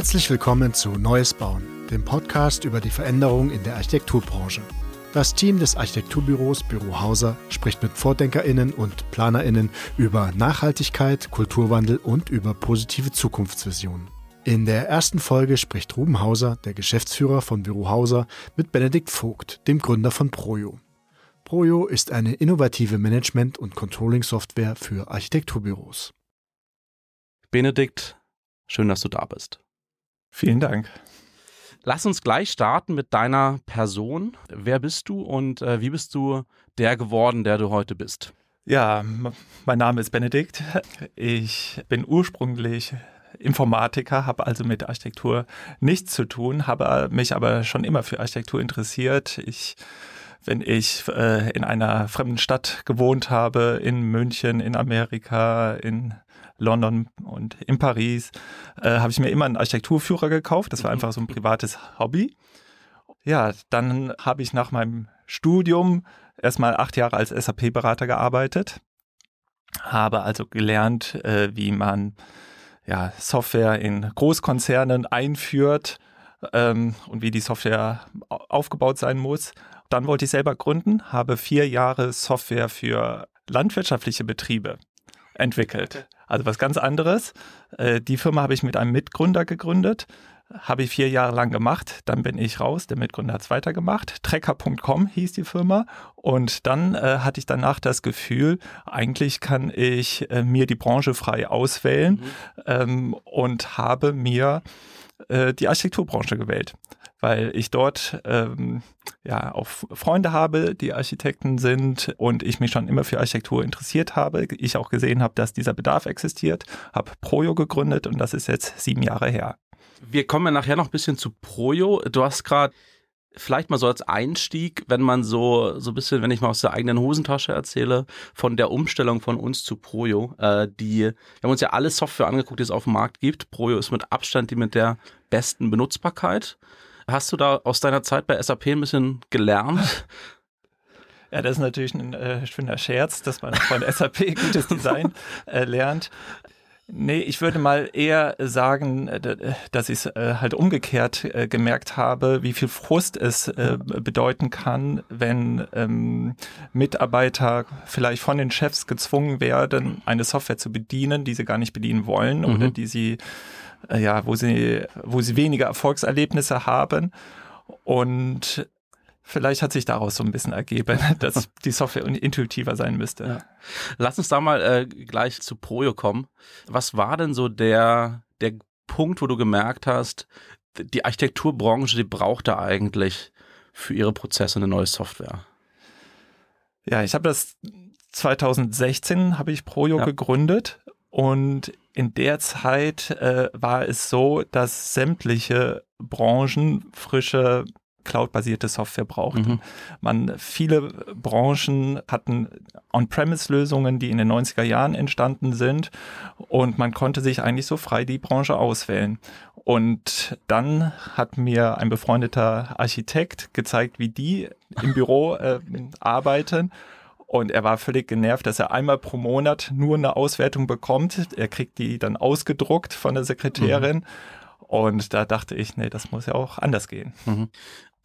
Herzlich willkommen zu Neues Bauen, dem Podcast über die Veränderung in der Architekturbranche. Das Team des Architekturbüros Büro Hauser spricht mit VordenkerInnen und PlanerInnen über Nachhaltigkeit, Kulturwandel und über positive Zukunftsvisionen. In der ersten Folge spricht Ruben Hauser, der Geschäftsführer von Büro Hauser, mit Benedikt Vogt, dem Gründer von Projo. Projo ist eine innovative Management- und Controlling-Software für Architekturbüros. Benedikt, schön, dass du da bist. Vielen Dank. Lass uns gleich starten mit deiner Person. Wer bist du und äh, wie bist du der geworden, der du heute bist? Ja, mein Name ist Benedikt. Ich bin ursprünglich Informatiker, habe also mit Architektur nichts zu tun, habe mich aber schon immer für Architektur interessiert. Ich wenn ich äh, in einer fremden Stadt gewohnt habe, in München, in Amerika, in London und in Paris, äh, habe ich mir immer einen Architekturführer gekauft. Das war mhm. einfach so ein privates Hobby. Ja, dann habe ich nach meinem Studium erstmal acht Jahre als SAP-Berater gearbeitet, habe also gelernt, äh, wie man ja, Software in Großkonzernen einführt ähm, und wie die Software aufgebaut sein muss. Dann wollte ich selber gründen, habe vier Jahre Software für landwirtschaftliche Betriebe entwickelt. Also was ganz anderes. Äh, die Firma habe ich mit einem Mitgründer gegründet. Habe ich vier Jahre lang gemacht, dann bin ich raus, der Mitgründer hat es weitergemacht. Trecker.com hieß die Firma und dann äh, hatte ich danach das Gefühl, eigentlich kann ich äh, mir die Branche frei auswählen mhm. ähm, und habe mir äh, die Architekturbranche gewählt weil ich dort ähm, ja auch Freunde habe, die Architekten sind und ich mich schon immer für Architektur interessiert habe. Ich auch gesehen habe, dass dieser Bedarf existiert, habe Projo gegründet und das ist jetzt sieben Jahre her. Wir kommen nachher noch ein bisschen zu Projo. Du hast gerade vielleicht mal so als Einstieg, wenn man so so ein bisschen, wenn ich mal aus der eigenen Hosentasche erzähle, von der Umstellung von uns zu Projo, äh, die wir haben uns ja alle Software angeguckt, die es auf dem Markt gibt. Projo ist mit Abstand die mit der besten Benutzbarkeit. Hast du da aus deiner Zeit bei SAP ein bisschen gelernt? Ja, das ist natürlich ein äh, schöner Scherz, dass man von SAP gutes Design äh, lernt. Nee, ich würde mal eher sagen, äh, dass ich es äh, halt umgekehrt äh, gemerkt habe, wie viel Frust es bedeuten kann, wenn ähm, Mitarbeiter vielleicht von den Chefs gezwungen werden, eine Software zu bedienen, die sie gar nicht bedienen wollen mhm. oder die sie äh, ja, wo sie, wo sie weniger Erfolgserlebnisse haben. Und vielleicht hat sich daraus so ein bisschen ergeben, dass die Software intuitiver sein müsste. Ja. Lass uns da mal äh, gleich zu Projo kommen. Was war denn so der, der Punkt, wo du gemerkt hast, die Architekturbranche, die braucht da eigentlich für ihre Prozesse eine neue Software? Ja, ich habe das 2016 habe ich Projo ja. gegründet und in der Zeit äh, war es so, dass sämtliche Branchen frische cloud-basierte Software brauchten. Mhm. Man, viele Branchen hatten On-Premise-Lösungen, die in den 90er Jahren entstanden sind und man konnte sich eigentlich so frei die Branche auswählen. Und dann hat mir ein befreundeter Architekt gezeigt, wie die im Büro äh, arbeiten und er war völlig genervt, dass er einmal pro Monat nur eine Auswertung bekommt. Er kriegt die dann ausgedruckt von der Sekretärin. Mhm. Und da dachte ich, nee, das muss ja auch anders gehen. Mhm.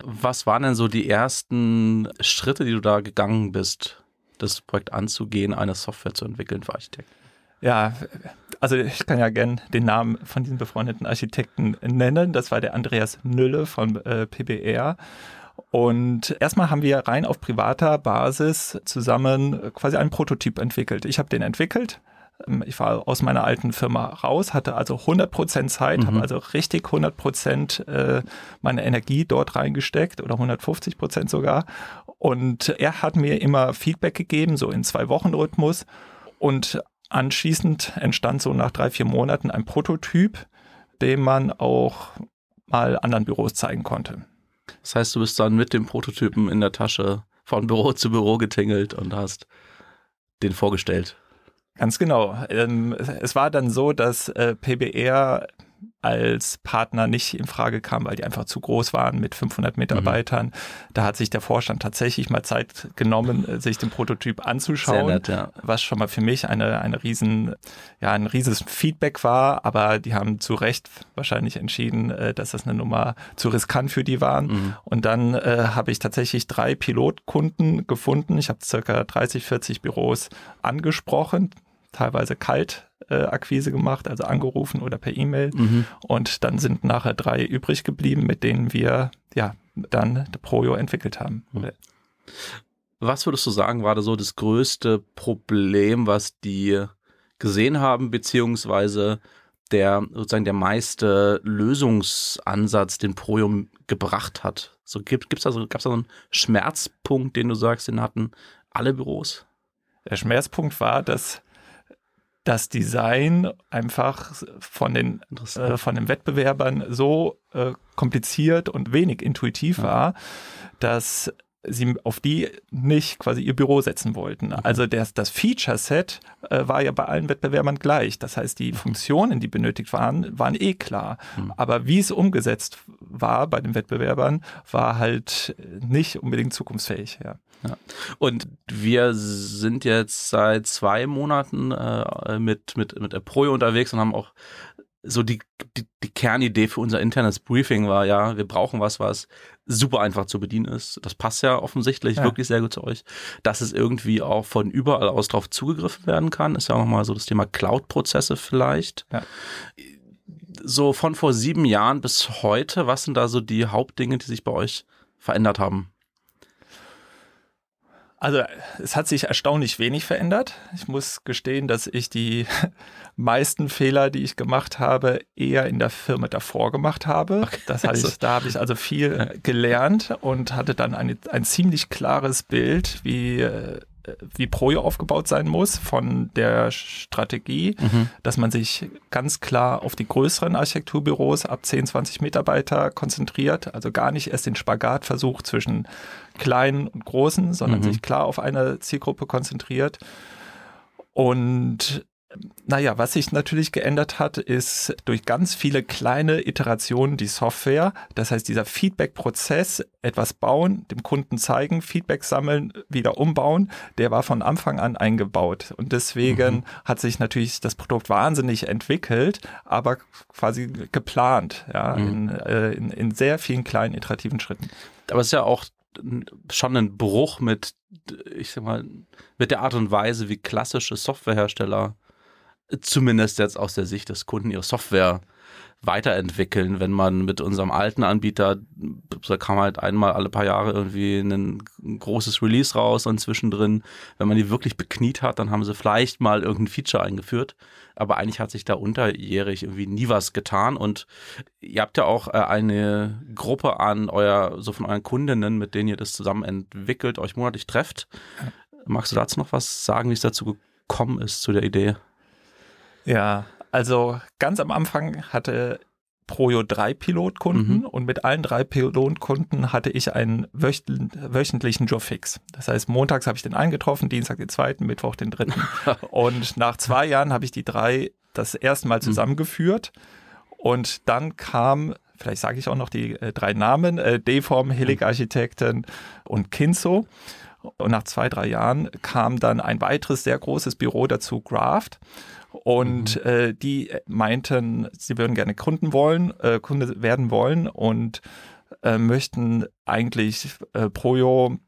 Was waren denn so die ersten Schritte, die du da gegangen bist, das Projekt anzugehen, eine Software zu entwickeln für Architekten? Ja, also ich kann ja gern den Namen von diesem befreundeten Architekten nennen. Das war der Andreas Nülle von äh, PBR. Und erstmal haben wir rein auf privater Basis zusammen quasi einen Prototyp entwickelt. Ich habe den entwickelt. Ähm, ich war aus meiner alten Firma raus, hatte also 100% Zeit, mhm. habe also richtig 100% äh, meine Energie dort reingesteckt oder 150% sogar. Und er hat mir immer Feedback gegeben, so in zwei Wochen Rhythmus. Und anschließend entstand so nach drei, vier Monaten ein Prototyp, den man auch mal anderen Büros zeigen konnte. Das heißt, du bist dann mit dem Prototypen in der Tasche von Büro zu Büro getingelt und hast den vorgestellt. Ganz genau. Ähm, es war dann so, dass äh, PBR als Partner nicht in Frage kam, weil die einfach zu groß waren mit 500 Mitarbeitern. Mhm. Da hat sich der Vorstand tatsächlich mal Zeit genommen, äh, sich den Prototyp anzuschauen, nett, ja. was schon mal für mich eine, eine riesen, ja, ein rieses Feedback war, aber die haben zu Recht wahrscheinlich entschieden, äh, dass das eine Nummer zu riskant für die waren. Mhm. Und dann äh, habe ich tatsächlich drei Pilotkunden gefunden. Ich habe circa 30, 40 Büros angesprochen, teilweise kalt äh, Akquise gemacht, also angerufen oder per E-Mail. Mhm. Und dann sind nachher drei übrig geblieben, mit denen wir ja dann Projo entwickelt haben. Mhm. Was würdest du sagen, war da so das größte Problem, was die gesehen haben, beziehungsweise der sozusagen der meiste Lösungsansatz, den Projo gebracht hat? So gibt es da so, gab's da so einen Schmerzpunkt, den du sagst, den hatten alle Büros? Der Schmerzpunkt war, dass das Design einfach von den, äh, von den Wettbewerbern so äh, kompliziert und wenig intuitiv ja. war, dass sie auf die nicht quasi ihr Büro setzen wollten. Mhm. Also das, das Feature-Set äh, war ja bei allen Wettbewerbern gleich. Das heißt, die Funktionen, die benötigt waren, waren eh klar. Mhm. Aber wie es umgesetzt war bei den Wettbewerbern, war halt nicht unbedingt zukunftsfähig. Ja. Ja. Und wir sind jetzt seit zwei Monaten äh, mit, mit, mit Aproyo unterwegs und haben auch so die, die, die Kernidee für unser internes Briefing war ja, wir brauchen was, was super einfach zu bedienen ist. Das passt ja offensichtlich ja. wirklich sehr gut zu euch. Dass es irgendwie auch von überall aus drauf zugegriffen werden kann, ist ja auch nochmal so das Thema Cloud-Prozesse vielleicht. Ja. So von vor sieben Jahren bis heute, was sind da so die Hauptdinge, die sich bei euch verändert haben? Also es hat sich erstaunlich wenig verändert. Ich muss gestehen, dass ich die meisten Fehler, die ich gemacht habe, eher in der Firma davor gemacht habe. Okay. Das heißt, also. da habe ich also viel gelernt und hatte dann eine, ein ziemlich klares Bild, wie äh, wie Projo aufgebaut sein muss von der Strategie, mhm. dass man sich ganz klar auf die größeren Architekturbüros ab 10, 20 Mitarbeiter konzentriert, also gar nicht erst den Spagat versucht zwischen kleinen und großen, sondern mhm. sich klar auf eine Zielgruppe konzentriert. Und naja, was sich natürlich geändert hat, ist durch ganz viele kleine Iterationen die Software. Das heißt, dieser Feedback-Prozess, etwas bauen, dem Kunden zeigen, Feedback sammeln, wieder umbauen, der war von Anfang an eingebaut. Und deswegen mhm. hat sich natürlich das Produkt wahnsinnig entwickelt, aber quasi geplant, ja, mhm. in, äh, in, in sehr vielen kleinen iterativen Schritten. Aber es ist ja auch schon ein Bruch mit, ich sag mal, mit der Art und Weise, wie klassische Softwarehersteller zumindest jetzt aus der Sicht des Kunden ihre Software weiterentwickeln, wenn man mit unserem alten Anbieter, da kam halt einmal alle paar Jahre irgendwie ein großes Release raus und zwischendrin, wenn man die wirklich bekniet hat, dann haben sie vielleicht mal irgendein Feature eingeführt, aber eigentlich hat sich da unterjährig irgendwie nie was getan und ihr habt ja auch äh, eine Gruppe an euer, so von euren Kundinnen, mit denen ihr das zusammen entwickelt, euch monatlich trefft. Magst du dazu noch was sagen, wie es dazu gekommen ist, zu der Idee? Ja, also ganz am Anfang hatte Projo drei Pilotkunden mhm. und mit allen drei Pilotkunden hatte ich einen wöchentlichen Jobfix. Das heißt, montags habe ich den eingetroffen, Dienstag den zweiten, Mittwoch den dritten. und nach zwei Jahren habe ich die drei das erste Mal mhm. zusammengeführt. Und dann kam, vielleicht sage ich auch noch die äh, drei Namen, äh, Deform, Hillig Architekten und Kinso. Und nach zwei, drei Jahren kam dann ein weiteres sehr großes Büro dazu, Graft. Und mhm. äh, die meinten, sie würden gerne Kunden wollen, äh, Kunde werden wollen und äh, möchten eigentlich äh, Projo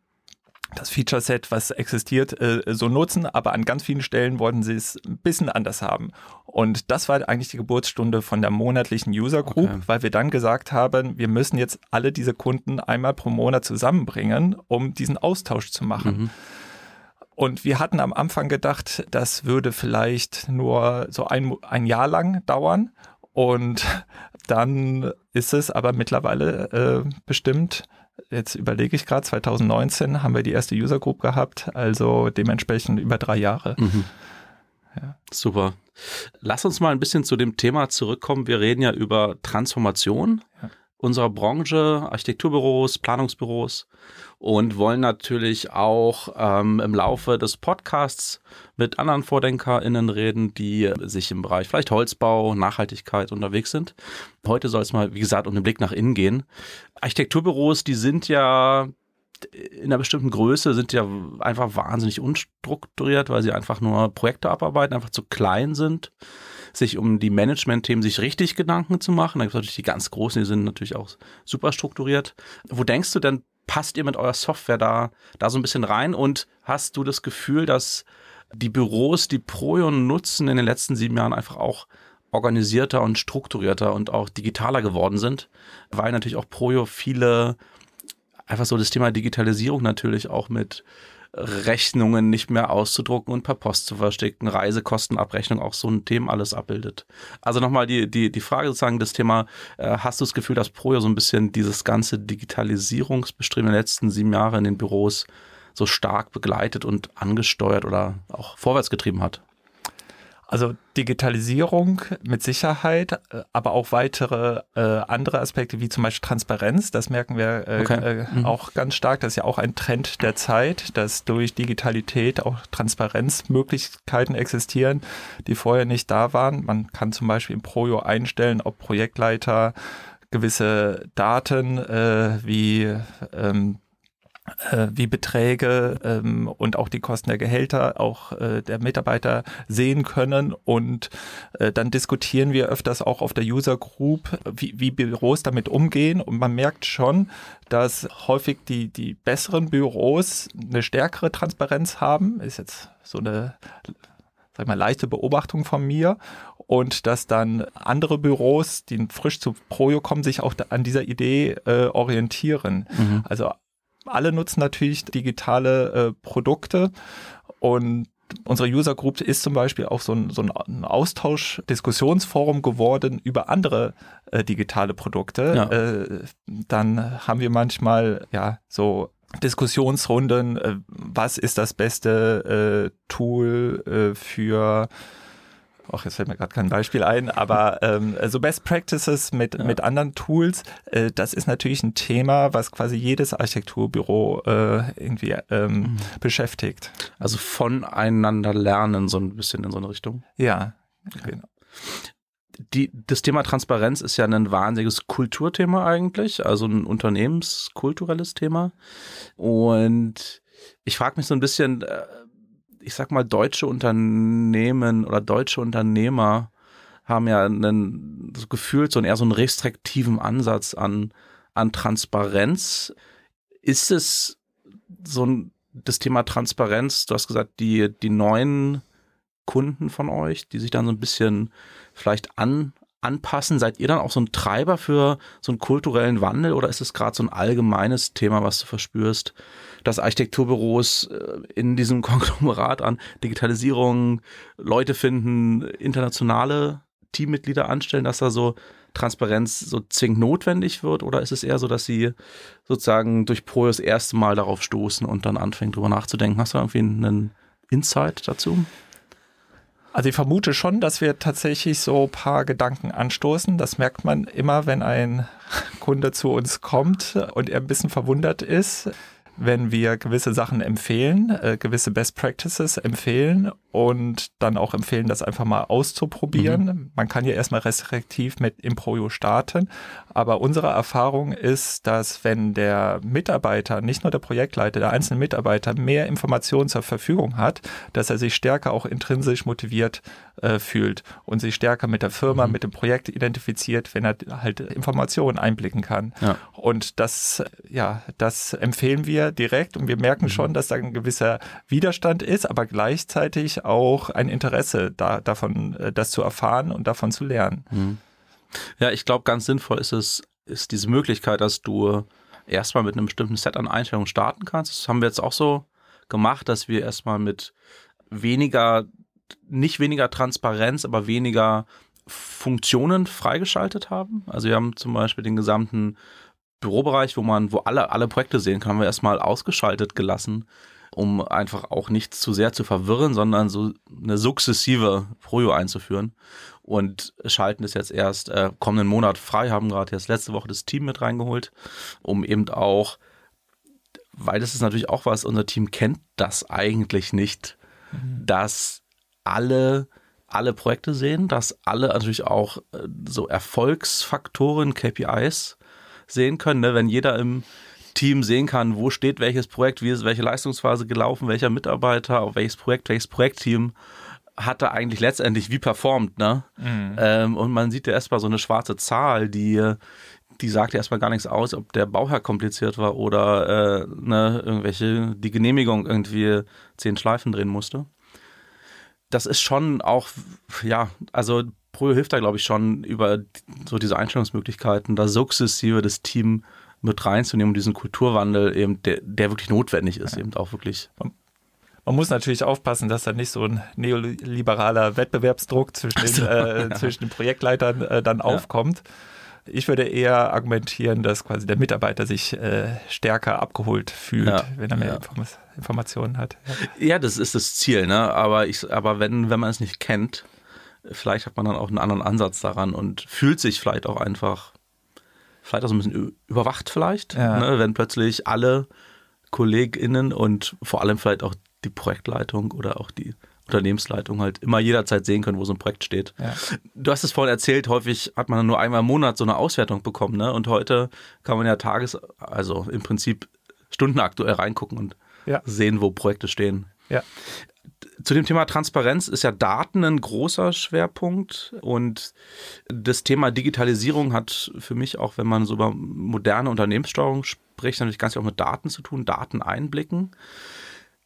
das Feature Set, was existiert, äh, so nutzen, aber an ganz vielen Stellen wollten sie es ein bisschen anders haben. Und das war eigentlich die Geburtsstunde von der monatlichen User Group, okay. weil wir dann gesagt haben, wir müssen jetzt alle diese Kunden einmal pro Monat zusammenbringen, um diesen Austausch zu machen. Mhm. Und wir hatten am Anfang gedacht, das würde vielleicht nur so ein, ein Jahr lang dauern. Und dann ist es aber mittlerweile äh, bestimmt, jetzt überlege ich gerade, 2019 haben wir die erste User Group gehabt, also dementsprechend über drei Jahre. Mhm. Ja. Super. Lass uns mal ein bisschen zu dem Thema zurückkommen. Wir reden ja über Transformation. Unserer Branche, Architekturbüros, Planungsbüros und wollen natürlich auch ähm, im Laufe des Podcasts mit anderen VordenkerInnen reden, die sich im Bereich vielleicht Holzbau, Nachhaltigkeit unterwegs sind. Heute soll es mal, wie gesagt, um den Blick nach innen gehen. Architekturbüros, die sind ja in einer bestimmten Größe sind ja einfach wahnsinnig unstrukturiert, weil sie einfach nur Projekte abarbeiten, einfach zu klein sind sich um die Management-Themen sich richtig Gedanken zu machen. Da gibt es natürlich die ganz großen, die sind natürlich auch super strukturiert. Wo denkst du denn, passt ihr mit eurer Software da, da so ein bisschen rein? Und hast du das Gefühl, dass die Büros, die Projo nutzen, in den letzten sieben Jahren einfach auch organisierter und strukturierter und auch digitaler geworden sind, weil natürlich auch Projo viele einfach so das Thema Digitalisierung natürlich auch mit Rechnungen nicht mehr auszudrucken und per Post zu verstecken, Reisekostenabrechnung, auch so ein Thema alles abbildet. Also nochmal die, die, die Frage sozusagen, das Thema, äh, hast du das Gefühl, dass Projo so ein bisschen dieses ganze Digitalisierungsbestreben der letzten sieben Jahre in den Büros so stark begleitet und angesteuert oder auch vorwärts getrieben hat? Also Digitalisierung mit Sicherheit, äh, aber auch weitere äh, andere Aspekte wie zum Beispiel Transparenz, das merken wir äh, okay. äh, mhm. auch ganz stark. Das ist ja auch ein Trend der Zeit, dass durch Digitalität auch Transparenzmöglichkeiten existieren, die vorher nicht da waren. Man kann zum Beispiel im Projo einstellen, ob Projektleiter gewisse Daten äh, wie ähm, äh, wie Beträge ähm, und auch die Kosten der Gehälter auch äh, der Mitarbeiter sehen können. Und äh, dann diskutieren wir öfters auch auf der User Group, wie, wie Büros damit umgehen. Und man merkt schon, dass häufig die, die besseren Büros eine stärkere Transparenz haben. Ist jetzt so eine sag ich mal, leichte Beobachtung von mir und dass dann andere Büros, die frisch zu Projo kommen, sich auch an dieser Idee äh, orientieren. Mhm. Also alle nutzen natürlich digitale äh, Produkte und unsere User Group ist zum Beispiel auch so ein, so ein Austausch, Diskussionsforum geworden über andere äh, digitale Produkte. Ja. Äh, dann haben wir manchmal ja so Diskussionsrunden, äh, was ist das beste äh, Tool äh, für ach, jetzt fällt mir gerade kein Beispiel ein, aber ähm, so Best Practices mit, ja. mit anderen Tools, äh, das ist natürlich ein Thema, was quasi jedes Architekturbüro äh, irgendwie ähm, mhm. beschäftigt. Also voneinander lernen, so ein bisschen in so eine Richtung. Ja, genau. Die, das Thema Transparenz ist ja ein wahnsinniges Kulturthema eigentlich, also ein unternehmenskulturelles Thema. Und ich frage mich so ein bisschen, äh, ich sag mal, deutsche Unternehmen oder deutsche Unternehmer haben ja einen, so gefühlt so einen eher so einen restriktiven Ansatz an, an Transparenz. Ist es so ein, das Thema Transparenz, du hast gesagt, die, die neuen Kunden von euch, die sich dann so ein bisschen vielleicht an, anpassen? Seid ihr dann auch so ein Treiber für so einen kulturellen Wandel oder ist es gerade so ein allgemeines Thema, was du verspürst, dass Architekturbüros äh, in diesem Konglomerat an Digitalisierung Leute finden, internationale Teammitglieder anstellen, dass da so Transparenz so zwingend notwendig wird? Oder ist es eher so, dass sie sozusagen durch Pro das erste Mal darauf stoßen und dann anfangen, drüber nachzudenken? Hast du irgendwie einen Insight dazu? Also ich vermute schon, dass wir tatsächlich so ein paar Gedanken anstoßen. Das merkt man immer, wenn ein Kunde zu uns kommt und er ein bisschen verwundert ist wenn wir gewisse Sachen empfehlen, äh, gewisse Best Practices empfehlen und dann auch empfehlen, das einfach mal auszuprobieren. Mhm. Man kann ja erstmal restriktiv mit Improjo starten, aber unsere Erfahrung ist, dass wenn der Mitarbeiter, nicht nur der Projektleiter, der einzelne Mitarbeiter mehr Informationen zur Verfügung hat, dass er sich stärker auch intrinsisch motiviert äh, fühlt und sich stärker mit der Firma, mhm. mit dem Projekt identifiziert, wenn er halt Informationen einblicken kann. Ja. Und das, ja, das empfehlen wir direkt und wir merken mhm. schon, dass da ein gewisser Widerstand ist, aber gleichzeitig auch ein Interesse da, davon, äh, das zu erfahren und davon zu lernen. Mhm. Ja, ich glaube, ganz sinnvoll ist es, ist diese Möglichkeit, dass du erstmal mit einem bestimmten Set an Einstellungen starten kannst. Das haben wir jetzt auch so gemacht, dass wir erstmal mit weniger, nicht weniger Transparenz, aber weniger Funktionen freigeschaltet haben. Also wir haben zum Beispiel den gesamten Bürobereich, wo man, wo alle, alle Projekte sehen kann, haben wir erstmal ausgeschaltet gelassen, um einfach auch nicht zu sehr zu verwirren, sondern so eine sukzessive Projo einzuführen. und schalten es jetzt erst äh, kommenden Monat frei, haben gerade jetzt letzte Woche das Team mit reingeholt, um eben auch, weil das ist natürlich auch was, unser Team kennt das eigentlich nicht, mhm. dass alle alle Projekte sehen, dass alle natürlich auch äh, so Erfolgsfaktoren, KPIs sehen können. Ne? Wenn jeder im Team sehen kann, wo steht welches Projekt, wie ist welche Leistungsphase gelaufen, welcher Mitarbeiter, auf welches Projekt, welches Projektteam hat er eigentlich letztendlich wie performt, ne? Mhm. Ähm, und man sieht ja erstmal so eine schwarze Zahl, die, die sagt ja erstmal gar nichts aus, ob der Bauherr kompliziert war oder äh, ne, irgendwelche, die Genehmigung irgendwie zehn Schleifen drehen musste. Das ist schon auch, ja, also Pro hilft da, glaube ich, schon über so diese Einstellungsmöglichkeiten, da sukzessive das Team mit reinzunehmen, um diesen Kulturwandel eben, der, der wirklich notwendig ist, ja. eben auch wirklich. Man muss natürlich aufpassen, dass da nicht so ein neoliberaler Wettbewerbsdruck zwischen den, äh, zwischen den Projektleitern äh, dann ja. aufkommt. Ich würde eher argumentieren, dass quasi der Mitarbeiter sich äh, stärker abgeholt fühlt, ja, wenn er mehr ja. Inform Informationen hat. Ja. ja. das ist das Ziel, ne? Aber ich, aber wenn, wenn man es nicht kennt, vielleicht hat man dann auch einen anderen Ansatz daran und fühlt sich vielleicht auch einfach vielleicht auch so ein bisschen überwacht vielleicht, ja. ne, wenn plötzlich alle KollegInnen und vor allem vielleicht auch die Projektleitung oder auch die Unternehmensleitung halt immer jederzeit sehen können, wo so ein Projekt steht. Ja. Du hast es vorhin erzählt, häufig hat man nur einmal im Monat so eine Auswertung bekommen, ne? Und heute kann man ja tages-, also im Prinzip stundenaktuell reingucken und ja. sehen, wo Projekte stehen. Ja zu dem Thema Transparenz ist ja Daten ein großer Schwerpunkt und das Thema Digitalisierung hat für mich auch, wenn man so über moderne Unternehmenssteuerung spricht, natürlich ganz viel auch mit Daten zu tun, Daten einblicken.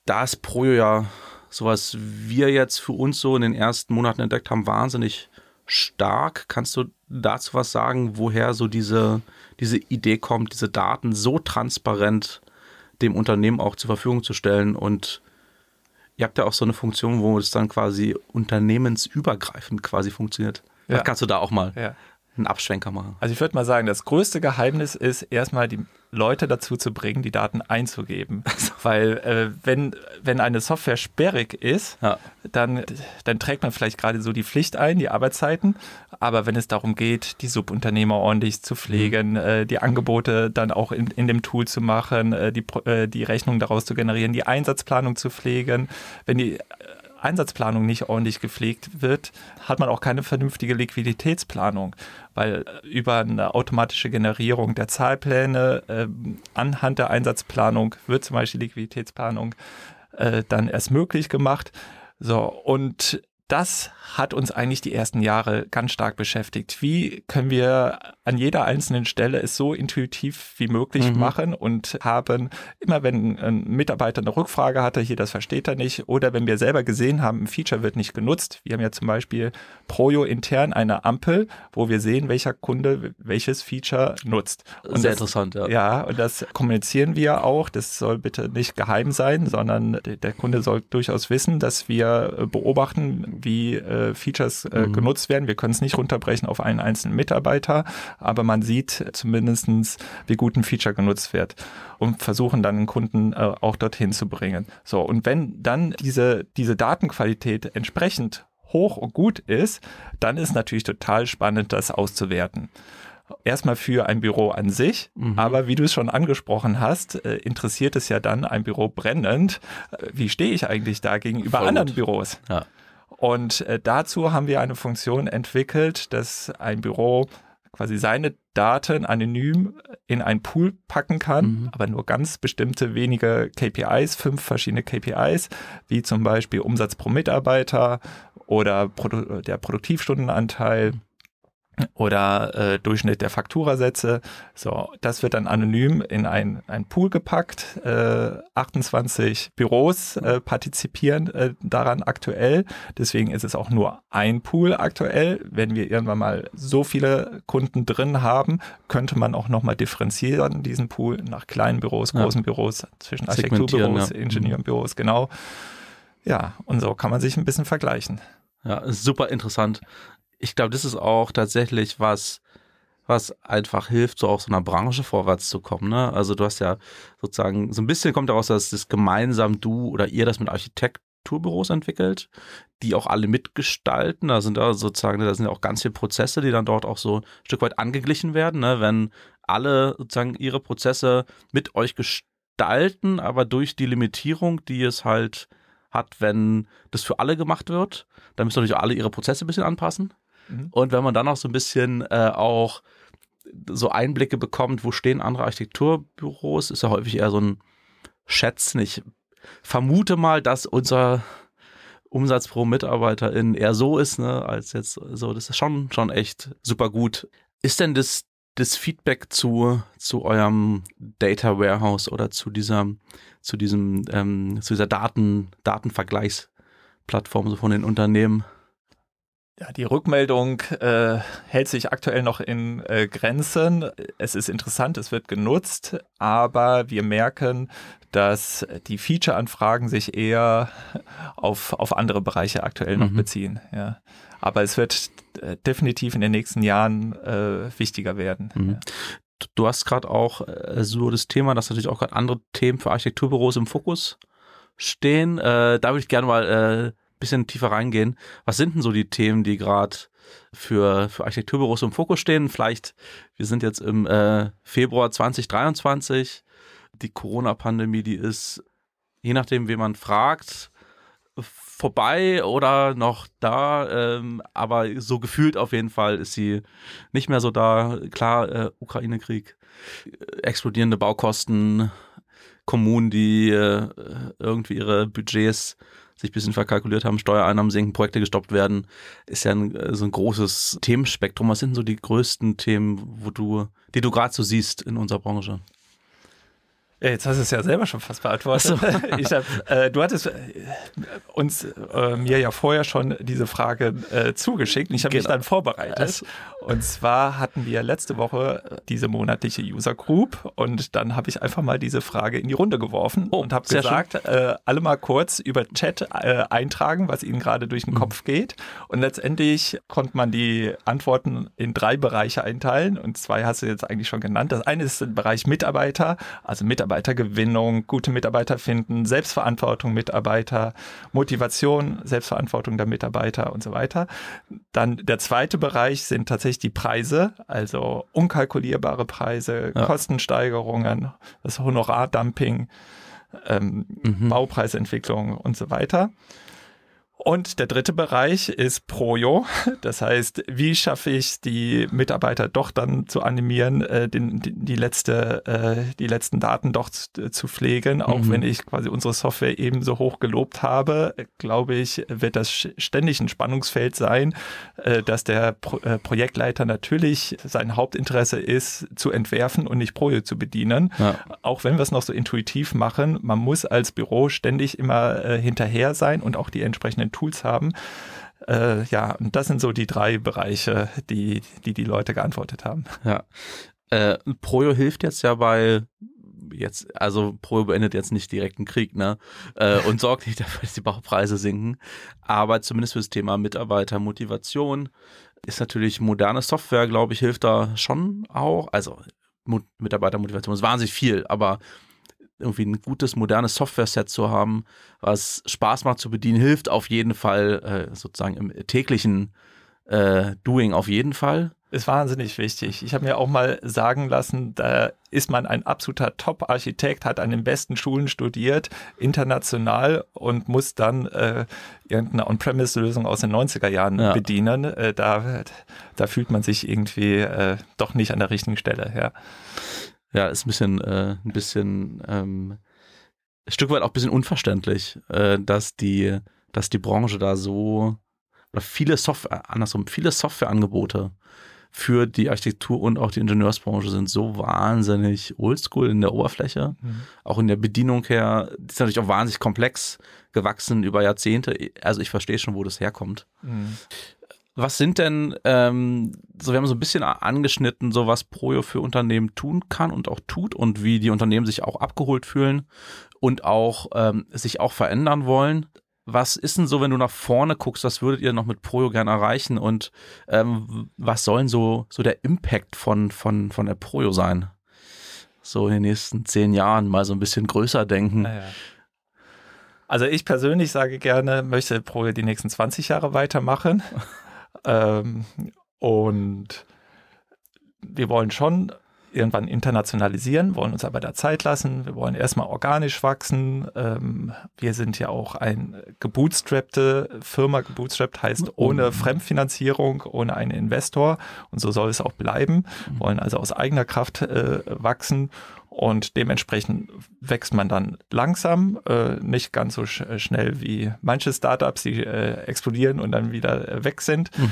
Da ist Projo ja sowas wir jetzt für uns so in den ersten Monaten entdeckt haben, wahnsinnig stark. Kannst du dazu was sagen, woher so diese, diese Idee kommt, diese Daten so transparent dem Unternehmen auch zur Verfügung zu stellen und ihr habt ja auch so eine Funktion, wo es dann quasi unternehmensübergreifend quasi funktioniert. Ja. kannst du da auch mal ja einen Abschwenker machen. Also ich würde mal sagen, das größte Geheimnis ist erstmal die Leute dazu zu bringen, die Daten einzugeben. Weil äh, wenn, wenn eine Software sperrig ist, ja. dann, dann trägt man vielleicht gerade so die Pflicht ein, die Arbeitszeiten. Aber wenn es darum geht, die Subunternehmer ordentlich zu pflegen, mhm. äh, die Angebote dann auch in, in dem Tool zu machen, äh, die, äh, die Rechnung daraus zu generieren, die Einsatzplanung zu pflegen, wenn die Einsatzplanung nicht ordentlich gepflegt wird, hat man auch keine vernünftige Liquiditätsplanung, weil äh, über eine automatische Generierung der Zahlpläne äh, anhand der Einsatzplanung wird zum Beispiel Liquiditätsplanung äh, dann erst möglich gemacht. So, und das hat uns eigentlich die ersten Jahre ganz stark beschäftigt. Wie können wir an jeder einzelnen Stelle es so intuitiv wie möglich mhm. machen und haben immer, wenn ein Mitarbeiter eine Rückfrage hatte, hier das versteht er nicht, oder wenn wir selber gesehen haben, ein Feature wird nicht genutzt. Wir haben ja zum Beispiel Projo intern eine Ampel, wo wir sehen, welcher Kunde welches Feature nutzt. Und Sehr das, interessant, ja. Ja, und das kommunizieren wir auch. Das soll bitte nicht geheim sein, sondern der Kunde soll durchaus wissen, dass wir beobachten, wie äh, Features äh, mhm. genutzt werden. Wir können es nicht runterbrechen auf einen einzelnen Mitarbeiter, aber man sieht zumindestens, wie gut ein Feature genutzt wird und versuchen dann den Kunden äh, auch dorthin zu bringen. So, und wenn dann diese, diese Datenqualität entsprechend hoch und gut ist, dann ist natürlich total spannend, das auszuwerten erstmal für ein Büro an sich, mhm. aber wie du es schon angesprochen hast, äh, interessiert es ja dann ein Büro brennend. Äh, wie stehe ich eigentlich da gegenüber Voll anderen gut. Büros? Ja. Und äh, dazu haben wir eine Funktion entwickelt, dass ein Büro quasi seine Daten anonym in einen Pool packen kann, mhm. aber nur ganz bestimmte wenige KPIs, fünf verschiedene KPIs, wie zum Beispiel Umsatz pro Mitarbeiter oder Produ der Produktivstundenanteil oder äh, Durchschnitt der Fakturasätze. So, das wird dann anonym in ein, ein Pool gepackt. Äh, 28 Büros äh, partizipieren äh, daran aktuell. Deswegen ist es auch nur ein Pool aktuell. Wenn wir irgendwann mal so viele Kunden drin haben, könnte man auch nochmal differenzieren, diesen Pool nach kleinen Büros, großen ja. Büros, zwischen Architekturbüros, ja. Ingenieurbüros, genau. Ja, und so kann man sich ein bisschen vergleichen. Ja, super interessant ich glaube, das ist auch tatsächlich was, was einfach hilft, so auch so einer Branche vorwärts zu kommen. Ne? Also du hast ja sozusagen, so ein bisschen kommt daraus, dass das gemeinsam du oder ihr das mit Architekturbüros entwickelt, die auch alle mitgestalten. Da sind da sozusagen, da sind ja auch ganz viele Prozesse, die dann dort auch so ein Stück weit angeglichen werden. Ne? Wenn alle sozusagen ihre Prozesse mit euch gestalten, aber durch die Limitierung, die es halt hat, wenn das für alle gemacht wird, dann müssen natürlich alle ihre Prozesse ein bisschen anpassen. Mhm. Und wenn man dann auch so ein bisschen äh, auch so Einblicke bekommt, wo stehen andere Architekturbüros, ist ja häufig eher so ein Schätzen. Ich vermute mal, dass unser Umsatz pro Mitarbeiterin eher so ist, ne, als jetzt so. Das ist schon, schon echt super gut. Ist denn das, das Feedback zu, zu eurem Data Warehouse oder zu dieser, zu diesem, ähm, zu dieser Daten, Datenvergleichsplattform so von den Unternehmen? Ja, die Rückmeldung äh, hält sich aktuell noch in äh, Grenzen. Es ist interessant, es wird genutzt, aber wir merken, dass die Feature-Anfragen sich eher auf, auf andere Bereiche aktuell noch mhm. beziehen. Ja. Aber es wird äh, definitiv in den nächsten Jahren äh, wichtiger werden. Mhm. Ja. Du hast gerade auch äh, so das Thema, dass natürlich auch gerade andere Themen für Architekturbüros im Fokus stehen. Äh, da würde ich gerne mal äh, bisschen tiefer reingehen. Was sind denn so die Themen, die gerade für, für Architekturbüros im Fokus stehen? Vielleicht, wir sind jetzt im äh, Februar 2023. Die Corona-Pandemie, die ist, je nachdem, wie man fragt, vorbei oder noch da, ähm, aber so gefühlt auf jeden Fall ist sie nicht mehr so da. Klar, äh, Ukraine-Krieg, explodierende Baukosten, Kommunen, die äh, irgendwie ihre Budgets sich ein bisschen verkalkuliert haben, Steuereinnahmen sinken, Projekte gestoppt werden, ist ja ein, äh, so ein großes Themenspektrum. Was sind so die größten Themen, wo du, die du gerade so siehst in unserer Branche? Jetzt hast du es ja selber schon fast beantwortet. So. Hab, äh, du hattest äh, uns äh, mir ja vorher schon diese Frage äh, zugeschickt und ich habe genau. mich dann vorbereitet. Also. Und zwar hatten wir letzte Woche diese monatliche User Group und dann habe ich einfach mal diese Frage in die Runde geworfen oh, und habe gesagt, äh, alle mal kurz über Chat äh, eintragen, was ihnen gerade durch den mhm. Kopf geht. Und letztendlich konnte man die Antworten in drei Bereiche einteilen und zwei hast du jetzt eigentlich schon genannt. Das eine ist der Bereich Mitarbeiter, also Mitarbeiter Mitarbeitergewinnung, gute Mitarbeiter finden, Selbstverantwortung Mitarbeiter, Motivation, Selbstverantwortung der Mitarbeiter und so weiter. Dann der zweite Bereich sind tatsächlich die Preise, also unkalkulierbare Preise, ja. Kostensteigerungen, das Honorardumping, ähm, mhm. Baupreisentwicklung und so weiter. Und der dritte Bereich ist Projo. Das heißt, wie schaffe ich die Mitarbeiter doch dann zu animieren, äh, den, die, letzte, äh, die letzten Daten doch zu, zu pflegen. Auch mhm. wenn ich quasi unsere Software ebenso hoch gelobt habe, glaube ich, wird das ständig ein Spannungsfeld sein, äh, dass der Pro äh, Projektleiter natürlich sein Hauptinteresse ist, zu entwerfen und nicht Projo zu bedienen. Ja. Auch wenn wir es noch so intuitiv machen, man muss als Büro ständig immer äh, hinterher sein und auch die entsprechenden Tools haben. Äh, ja, und das sind so die drei Bereiche, die die, die Leute geantwortet haben. Ja. Äh, Projo hilft jetzt ja bei jetzt, also Projo beendet jetzt nicht direkt einen Krieg, ne? Äh, und sorgt nicht dafür, dass die Baupreise sinken. Aber zumindest für das Thema Mitarbeitermotivation ist natürlich moderne Software, glaube ich, hilft da schon auch. Also Mitarbeitermotivation ist wahnsinnig viel, aber irgendwie ein gutes, modernes Software-Set zu haben, was Spaß macht zu bedienen, hilft auf jeden Fall, äh, sozusagen im täglichen äh, Doing auf jeden Fall. Ist wahnsinnig wichtig. Ich habe mir auch mal sagen lassen, da ist man ein absoluter Top-Architekt, hat an den besten Schulen studiert, international und muss dann äh, irgendeine On-Premise-Lösung aus den 90er Jahren ja. bedienen. Äh, da, da fühlt man sich irgendwie äh, doch nicht an der richtigen Stelle. Ja. Ja, ist ein bisschen, äh, ein bisschen, ähm, ein Stück weit auch ein bisschen unverständlich, äh, dass die, dass die Branche da so oder viele Software, andersrum, viele Softwareangebote für die Architektur und auch die Ingenieursbranche sind so wahnsinnig oldschool in der Oberfläche, mhm. auch in der Bedienung her. Die ist natürlich auch wahnsinnig komplex gewachsen über Jahrzehnte. Also ich verstehe schon, wo das herkommt. Mhm. Was sind denn, ähm, so wir haben so ein bisschen angeschnitten, so was Projo für Unternehmen tun kann und auch tut und wie die Unternehmen sich auch abgeholt fühlen und auch ähm, sich auch verändern wollen. Was ist denn so, wenn du nach vorne guckst, was würdet ihr noch mit Projo gerne erreichen und ähm, was sollen so, so der Impact von, von, von der Projo sein? So in den nächsten zehn Jahren mal so ein bisschen größer denken. Naja. Also ich persönlich sage gerne, möchte Pro die nächsten 20 Jahre weitermachen. ähm, und wir wollen schon irgendwann internationalisieren, wollen uns aber da Zeit lassen. Wir wollen erstmal organisch wachsen. Ähm, wir sind ja auch ein gebootstrappte Firma. Gebootstrapped heißt ohne oh. Fremdfinanzierung, ohne einen Investor. Und so soll es auch bleiben. Wir wollen also aus eigener Kraft äh, wachsen. Und dementsprechend wächst man dann langsam, äh, nicht ganz so sch schnell wie manche Startups, die äh, explodieren und dann wieder äh, weg sind. Mhm.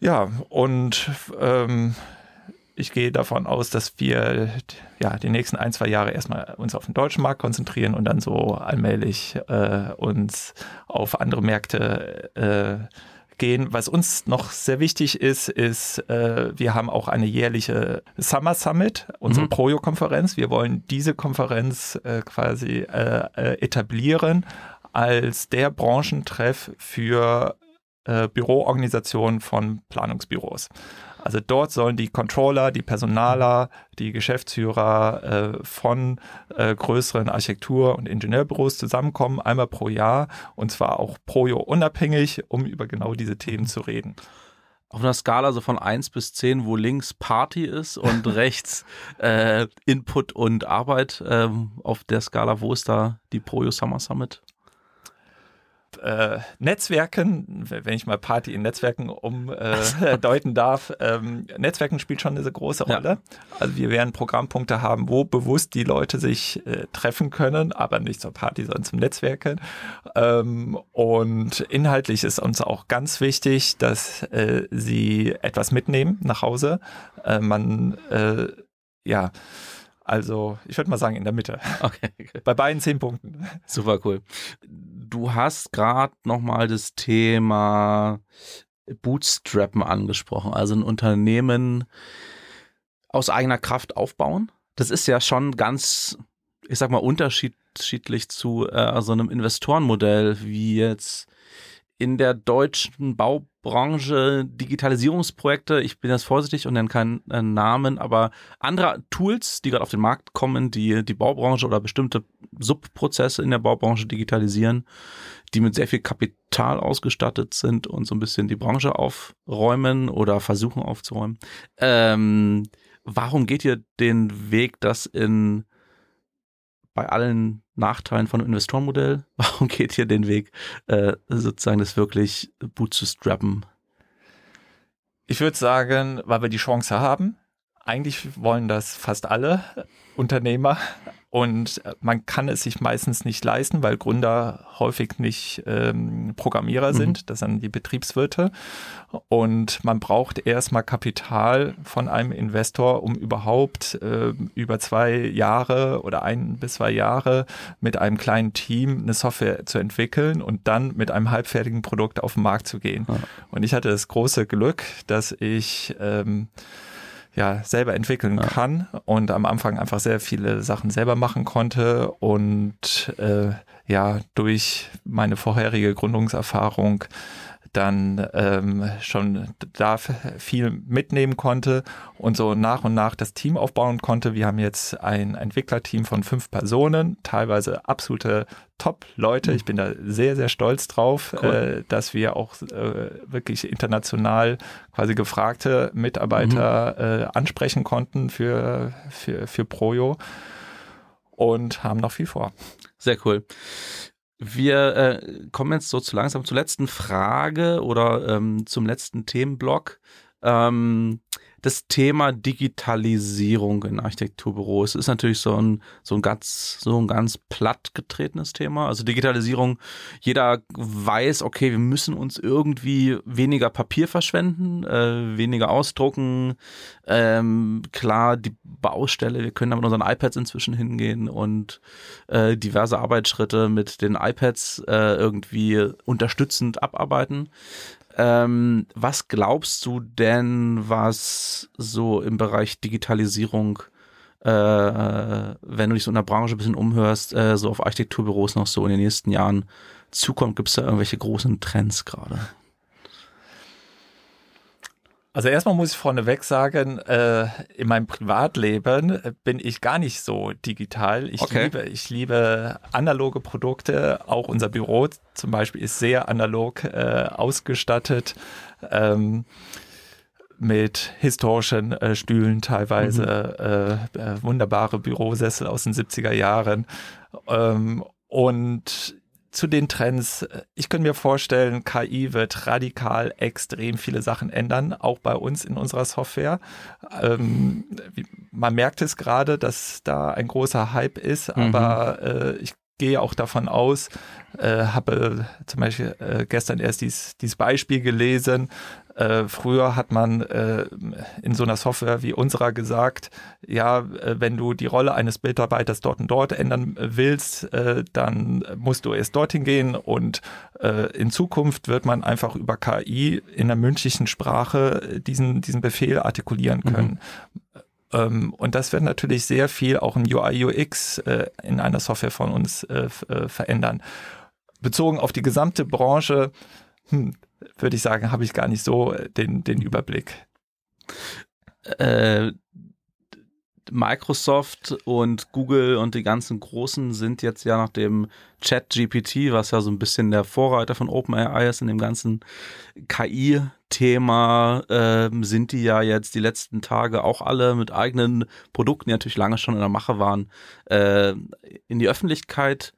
Ja, und ähm, ich gehe davon aus, dass wir ja die nächsten ein, zwei Jahre erstmal uns auf den deutschen Markt konzentrieren und dann so allmählich äh, uns auf andere Märkte äh, gehen. Was uns noch sehr wichtig ist, ist, äh, wir haben auch eine jährliche Summer Summit, unsere mhm. Projo-Konferenz. Wir wollen diese Konferenz äh, quasi äh, äh etablieren als der Branchentreff für äh, Büroorganisationen von Planungsbüros. Also dort sollen die Controller, die Personaler, die Geschäftsführer äh, von äh, größeren Architektur- und Ingenieurbüros zusammenkommen, einmal pro Jahr und zwar auch pro Jahr unabhängig, um über genau diese Themen zu reden. Auf einer Skala so von 1 bis 10, wo links Party ist und rechts äh, Input und Arbeit, ähm, auf der Skala, wo ist da die Projo Summer Summit? Äh, Netzwerken, wenn ich mal Party in Netzwerken umdeuten äh, darf, ähm, Netzwerken spielt schon eine große Rolle. Ja. Also wir werden Programmpunkte haben, wo bewusst die Leute sich äh, treffen können, aber nicht zur Party, sondern zum Netzwerken. Ähm, und inhaltlich ist uns auch ganz wichtig, dass äh, sie etwas mitnehmen nach Hause. Äh, man, äh, ja, also ich würde mal sagen in der Mitte. Okay. Bei beiden zehn Punkten. Super cool du hast gerade nochmal das Thema Bootstrappen angesprochen, also ein Unternehmen aus eigener Kraft aufbauen. Das ist ja schon ganz, ich sag mal, unterschiedlich zu äh, so einem Investorenmodell wie jetzt in der deutschen Baubranche Digitalisierungsprojekte, ich bin jetzt vorsichtig und nenne keinen äh, Namen, aber andere Tools, die gerade auf den Markt kommen, die die Baubranche oder bestimmte Subprozesse in der Baubranche digitalisieren, die mit sehr viel Kapital ausgestattet sind und so ein bisschen die Branche aufräumen oder versuchen aufzuräumen. Ähm, warum geht ihr den Weg, das in bei allen Nachteilen von einem Investorenmodell? Warum geht ihr den Weg, äh, sozusagen das wirklich boot zu strappen? Ich würde sagen, weil wir die Chance haben. Eigentlich wollen das fast alle Unternehmer, und äh, man kann es sich meistens nicht leisten, weil Gründer häufig nicht ähm, Programmierer mhm. sind. Das sind die Betriebswirte. Und man braucht erstmal Kapital von einem Investor, um überhaupt äh, über zwei Jahre oder ein bis zwei Jahre mit einem kleinen Team eine Software zu entwickeln und dann mit einem halbfertigen Produkt auf den Markt zu gehen. Ja. Und ich hatte das große Glück, dass ich ähm, ja selber entwickeln ja. kann und am Anfang einfach sehr viele Sachen selber machen konnte und äh, ja durch meine vorherige Gründungserfahrung dann ähm, schon da viel mitnehmen konnte und so nach und nach das Team aufbauen konnte. Wir haben jetzt ein Entwicklerteam von fünf Personen, teilweise absolute Top-Leute. Ich bin da sehr, sehr stolz drauf, cool. äh, dass wir auch äh, wirklich international quasi gefragte Mitarbeiter mhm. äh, ansprechen konnten für, für, für Projo und haben noch viel vor. Sehr cool. Wir äh, kommen jetzt so zu langsam zur letzten Frage oder ähm, zum letzten Themenblock. Ähm, das Thema Digitalisierung in Architekturbüros ist natürlich so ein, so ein ganz, so ein ganz platt getretenes Thema. Also Digitalisierung, jeder weiß, okay, wir müssen uns irgendwie weniger Papier verschwenden, äh, weniger ausdrucken. Ähm, klar, die Baustelle, wir können da mit unseren iPads inzwischen hingehen und äh, diverse Arbeitsschritte mit den iPads äh, irgendwie unterstützend abarbeiten. Ähm, was glaubst du denn, was so im Bereich Digitalisierung, äh, wenn du dich so in der Branche ein bisschen umhörst, äh, so auf Architekturbüros noch so in den nächsten Jahren zukommt? Gibt es da irgendwelche großen Trends gerade? Also erstmal muss ich vorneweg sagen, äh, in meinem Privatleben bin ich gar nicht so digital. Ich, Okay. liebe, ich liebe analoge Produkte. Auch unser Büro zum Beispiel ist sehr analog äh, ausgestattet. Ähm, mit historischen äh, Stühlen teilweise, äh, äh, wunderbare Bürosessel aus den 70er Jahren. Ähm, und zu den Trends, ich könnte mir vorstellen, KI wird radikal extrem viele Sachen ändern, auch bei uns in unserer Software. Ähm, man merkt es gerade, dass da ein großer Hype ist, Mhm. aber äh, ich gehe auch davon aus, äh, habe zum Beispiel äh, gestern erst dieses, dieses Beispiel gelesen. Äh, früher hat man äh, in so einer Software wie unserer gesagt, ja, äh, wenn du die Rolle eines Mitarbeiters dort und dort ändern willst, dann musst du erst dorthin gehen und in Zukunft wird man einfach über KI in der mündlichen Sprache diesen, diesen Befehl artikulieren können. Ähm, und das wird natürlich sehr viel auch im UI UX äh, in einer Software von uns äh, äh, verändern. Bezogen auf die gesamte Branche, hm, würde ich sagen, habe ich gar nicht so den, den Überblick. Äh, Microsoft und Google und die ganzen Großen sind jetzt ja nach dem Chat GPT, was ja so ein bisschen der Vorreiter von OpenAI ist in dem ganzen KI-Thema, ähm, sind die ja jetzt die letzten Tage auch alle mit eigenen Produkten, die natürlich lange schon in der Mache waren, äh, in die Öffentlichkeit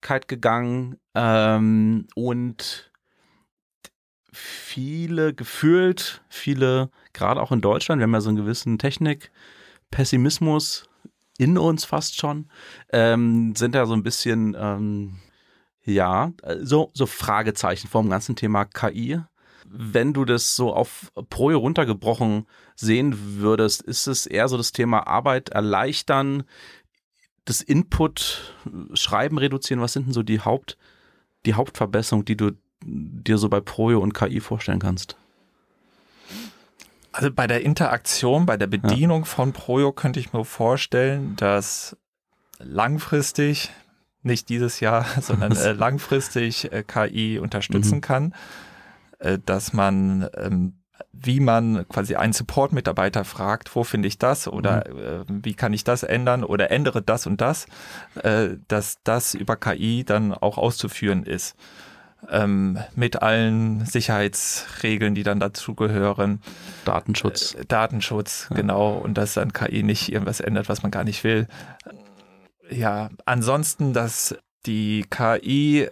gegangen ähm, und viele gefühlt, viele, gerade auch in Deutschland, wir haben ja so einen gewissen Technik-Pessimismus in uns fast schon, ähm, sind da so ein bisschen, ähm, ja, so, so Fragezeichen vor dem ganzen Thema KI. Wenn du das so auf Projo runtergebrochen sehen würdest, ist es eher so das Thema Arbeit erleichtern, das Input, Schreiben reduzieren. Was sind denn so die Haupt, die Hauptverbesserungen, die du dir so bei Projo und KI vorstellen kannst? Also bei der Interaktion, bei der Bedienung ja. von Projo könnte ich mir vorstellen, dass langfristig, nicht dieses Jahr, sondern äh, langfristig äh, KI unterstützen mhm. kann, äh, dass man, ähm, wie man quasi einen Support-Mitarbeiter fragt, wo finde ich das oder mhm. wie kann ich das ändern oder ändere das und das, äh, dass das über KI dann auch auszuführen ist ähm, mit allen Sicherheitsregeln, die dann dazugehören. Datenschutz. Äh, Datenschutz, ja. genau. Und dass dann KI nicht irgendwas ändert, was man gar nicht will. Ja, ansonsten, dass die KI äh,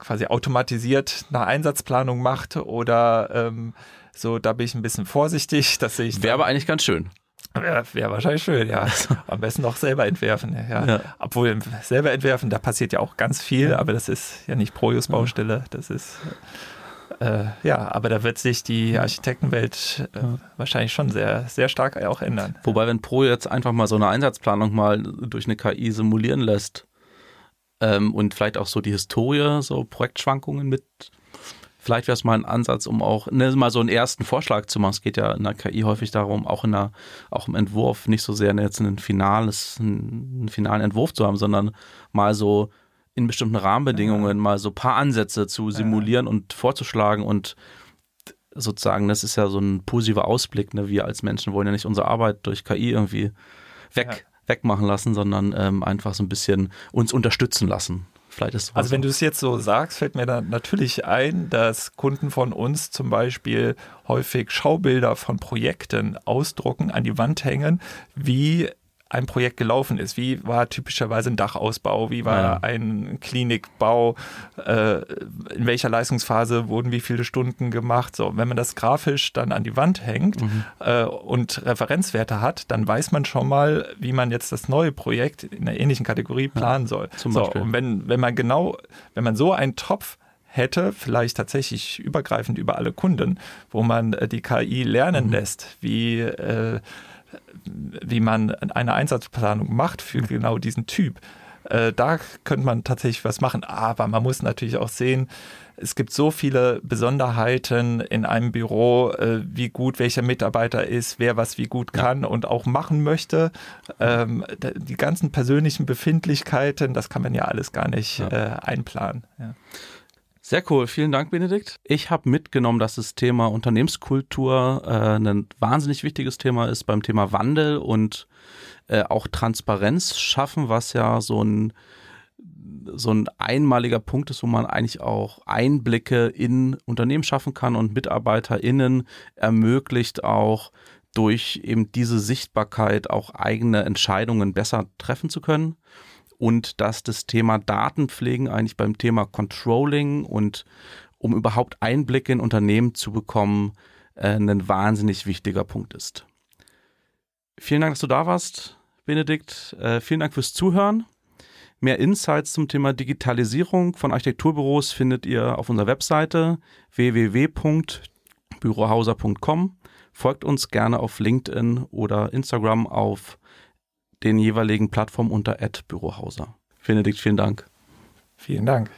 quasi automatisiert eine Einsatzplanung macht oder ähm, so, da bin ich ein bisschen vorsichtig, dass ich. Wäre aber eigentlich ganz schön. Wäre wär wahrscheinlich schön, ja. Am besten noch selber entwerfen. Ja. ja. Obwohl selber entwerfen, da passiert ja auch ganz viel, aber das ist ja nicht Projus Baustelle. Das ist äh, ja, aber da wird sich die Architektenwelt äh, wahrscheinlich schon sehr, sehr stark auch ändern. Wobei, wenn Pro jetzt einfach mal so eine Einsatzplanung mal durch eine KI simulieren lässt ähm, und vielleicht auch so die Historie, so Projektschwankungen mit Vielleicht wäre es mal ein Ansatz, um auch ne, mal so einen ersten Vorschlag zu machen. Es geht ja in der KI häufig darum, auch in der, auch im Entwurf nicht so sehr jetzt ein finales, einen finalen Entwurf zu haben, sondern mal so in bestimmten Rahmenbedingungen ja. mal so ein paar Ansätze zu simulieren ja. und vorzuschlagen und sozusagen, das ist ja so ein positiver Ausblick. Ne? Wir als Menschen wollen ja nicht unsere Arbeit durch KI irgendwie weg. Wegmachen lassen, sondern ähm, einfach so ein bisschen uns unterstützen lassen. Vielleicht ist also wenn du es jetzt so sagst, fällt mir dann natürlich ein, dass Kunden von uns zum Beispiel häufig Schaubilder von Projekten ausdrucken, an die Wand hängen, wie ein Projekt gelaufen ist. Wie war typischerweise ein Dachausbau? Wie war ja. ein Klinikbau? Äh, in welcher Leistungsphase wurden wie viele Stunden gemacht? So, wenn man das grafisch dann an die Wand hängt mhm. äh, und Referenzwerte hat, dann weiß man schon mal, wie man jetzt das neue Projekt in einer ähnlichen Kategorie planen soll. Ja, zum so, Beispiel. und wenn, wenn man genau, wenn man so einen Topf hätte, vielleicht tatsächlich übergreifend über alle Kunden, wo man äh, die KI lernen mhm. lässt, wie äh, wie man eine Einsatzplanung macht für genau diesen Typ. Äh, da könnte man tatsächlich was machen, aber man muss natürlich auch sehen, es gibt so viele Besonderheiten in einem Büro, äh, wie gut welcher Mitarbeiter ist, wer was wie gut kann ja. und auch machen möchte. Ähm, die ganzen persönlichen Befindlichkeiten, das kann man ja alles gar nicht ja. äh, einplanen. Ja. Sehr cool, vielen Dank, Benedikt. Ich habe mitgenommen, dass das Thema Unternehmenskultur äh, ein wahnsinnig wichtiges Thema ist beim Thema Wandel und äh, auch Transparenz schaffen, was ja so ein so ein einmaliger Punkt ist, wo man eigentlich auch Einblicke in Unternehmen schaffen kann und MitarbeiterInnen ermöglicht auch durch eben diese Sichtbarkeit auch eigene Entscheidungen besser treffen zu können und dass das Thema Datenpflegen eigentlich beim Thema Controlling und um überhaupt Einblicke in Unternehmen zu bekommen, äh, ein wahnsinnig wichtiger Punkt ist. Vielen Dank, dass du da warst, Benedikt. Äh, vielen Dank fürs Zuhören. Mehr Insights zum Thema Digitalisierung von Architekturbüros findet ihr auf unserer Webseite www.bürohauser.com. Folgt uns gerne auf LinkedIn oder Instagram auf den jeweiligen Plattformen unter Bürohauser. Benedikt, vielen Dank. Vielen Dank.